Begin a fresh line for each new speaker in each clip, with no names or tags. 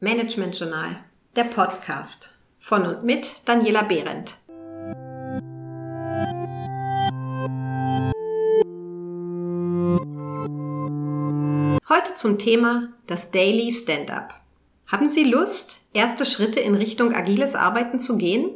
Management Journal, der Podcast von und mit Daniela Behrendt. Heute zum Thema das Daily Stand-up. Haben Sie Lust, erste Schritte in Richtung agiles Arbeiten zu gehen?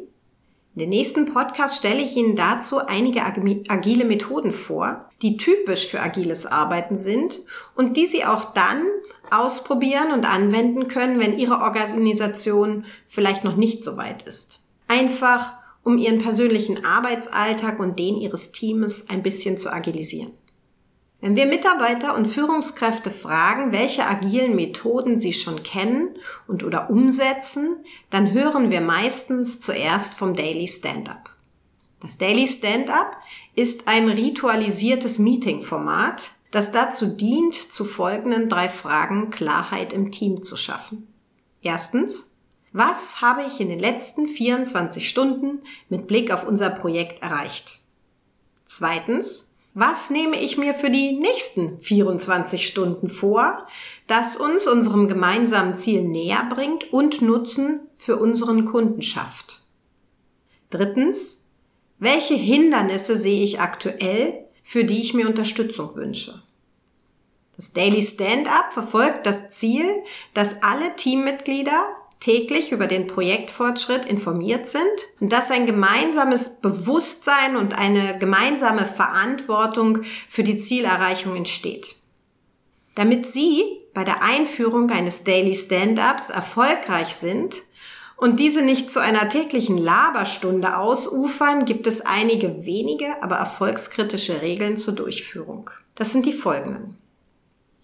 In den nächsten Podcast stelle ich Ihnen dazu einige agile Methoden vor, die typisch für agiles Arbeiten sind und die Sie auch dann ausprobieren und anwenden können, wenn Ihre Organisation vielleicht noch nicht so weit ist. Einfach, um Ihren persönlichen Arbeitsalltag und den Ihres Teams ein bisschen zu agilisieren. Wenn wir Mitarbeiter und Führungskräfte fragen, welche agilen Methoden sie schon kennen und oder umsetzen, dann hören wir meistens zuerst vom Daily Stand-up. Das Daily Stand-up ist ein ritualisiertes Meeting-Format, das dazu dient, zu folgenden drei Fragen Klarheit im Team zu schaffen. Erstens, was habe ich in den letzten 24 Stunden mit Blick auf unser Projekt erreicht? Zweitens, was nehme ich mir für die nächsten 24 Stunden vor, das uns unserem gemeinsamen Ziel näher bringt und Nutzen für unseren Kunden schafft? Drittens, welche Hindernisse sehe ich aktuell, für die ich mir Unterstützung wünsche? Das Daily Stand-up verfolgt das Ziel, dass alle Teammitglieder täglich über den Projektfortschritt informiert sind und dass ein gemeinsames Bewusstsein und eine gemeinsame Verantwortung für die Zielerreichung entsteht. Damit Sie bei der Einführung eines Daily Stand-ups erfolgreich sind und diese nicht zu einer täglichen Laberstunde ausufern, gibt es einige wenige, aber erfolgskritische Regeln zur Durchführung. Das sind die folgenden.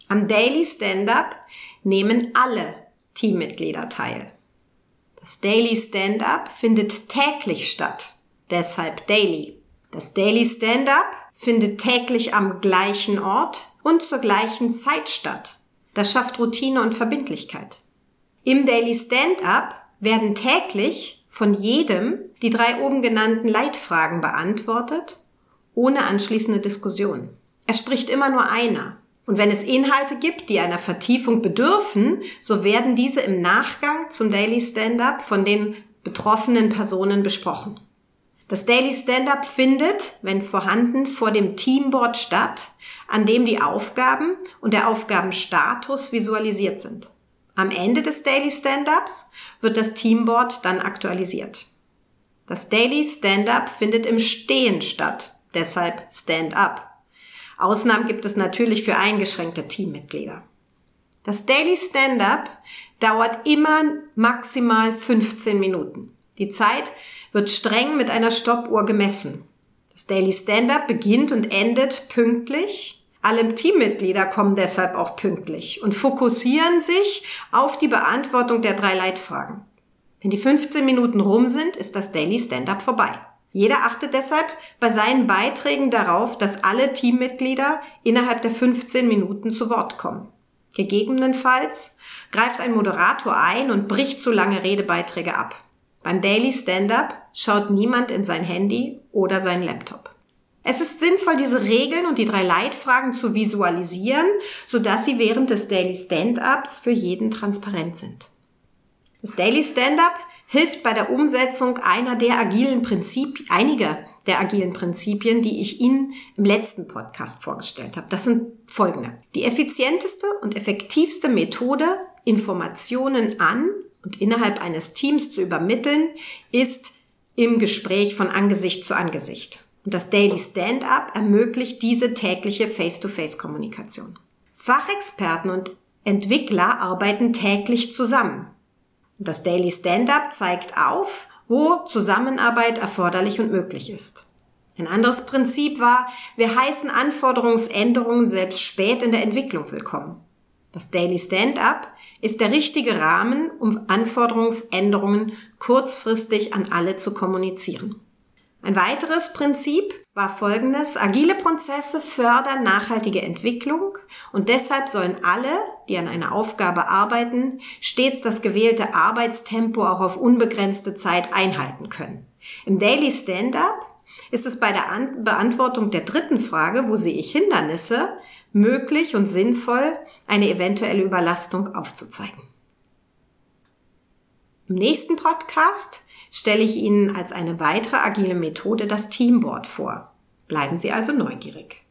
Am Daily Stand-up nehmen alle Teammitglieder teil. Das Daily Stand-up findet täglich statt, deshalb Daily. Das Daily Stand-up findet täglich am gleichen Ort und zur gleichen Zeit statt. Das schafft Routine und Verbindlichkeit. Im Daily Stand-up werden täglich von jedem die drei oben genannten Leitfragen beantwortet, ohne anschließende Diskussion. Es spricht immer nur einer. Und wenn es Inhalte gibt, die einer Vertiefung bedürfen, so werden diese im Nachgang zum Daily Stand-up von den betroffenen Personen besprochen. Das Daily Stand-up findet, wenn vorhanden, vor dem Teamboard statt, an dem die Aufgaben und der Aufgabenstatus visualisiert sind. Am Ende des Daily Stand-ups wird das Teamboard dann aktualisiert. Das Daily Stand-up findet im Stehen statt, deshalb Stand-up. Ausnahmen gibt es natürlich für eingeschränkte Teammitglieder. Das Daily Stand-up dauert immer maximal 15 Minuten. Die Zeit wird streng mit einer Stoppuhr gemessen. Das Daily Stand-up beginnt und endet pünktlich. Alle Teammitglieder kommen deshalb auch pünktlich und fokussieren sich auf die Beantwortung der drei Leitfragen. Wenn die 15 Minuten rum sind, ist das Daily Stand-up vorbei. Jeder achtet deshalb bei seinen Beiträgen darauf, dass alle Teammitglieder innerhalb der 15 Minuten zu Wort kommen. Gegebenenfalls greift ein Moderator ein und bricht zu lange Redebeiträge ab. Beim Daily Stand-up schaut niemand in sein Handy oder sein Laptop. Es ist sinnvoll, diese Regeln und die drei Leitfragen zu visualisieren, sodass sie während des Daily Stand-ups für jeden transparent sind. Das Daily Stand-up hilft bei der Umsetzung einer der agilen Prinzipien, einiger der agilen Prinzipien, die ich Ihnen im letzten Podcast vorgestellt habe. Das sind folgende. Die effizienteste und effektivste Methode, Informationen an und innerhalb eines Teams zu übermitteln, ist im Gespräch von Angesicht zu Angesicht. Und das Daily Stand-up ermöglicht diese tägliche Face-to-Face-Kommunikation. Fachexperten und Entwickler arbeiten täglich zusammen. Das Daily Stand-up zeigt auf, wo Zusammenarbeit erforderlich und möglich ist. Ein anderes Prinzip war, wir heißen Anforderungsänderungen selbst spät in der Entwicklung willkommen. Das Daily Stand-up ist der richtige Rahmen, um Anforderungsänderungen kurzfristig an alle zu kommunizieren. Ein weiteres Prinzip war folgendes. Agile Prozesse fördern nachhaltige Entwicklung und deshalb sollen alle, die an einer Aufgabe arbeiten, stets das gewählte Arbeitstempo auch auf unbegrenzte Zeit einhalten können. Im Daily Stand-up ist es bei der An Beantwortung der dritten Frage, wo sehe ich Hindernisse, möglich und sinnvoll, eine eventuelle Überlastung aufzuzeigen. Im nächsten Podcast stelle ich Ihnen als eine weitere agile Methode das Teamboard vor. Bleiben Sie also neugierig.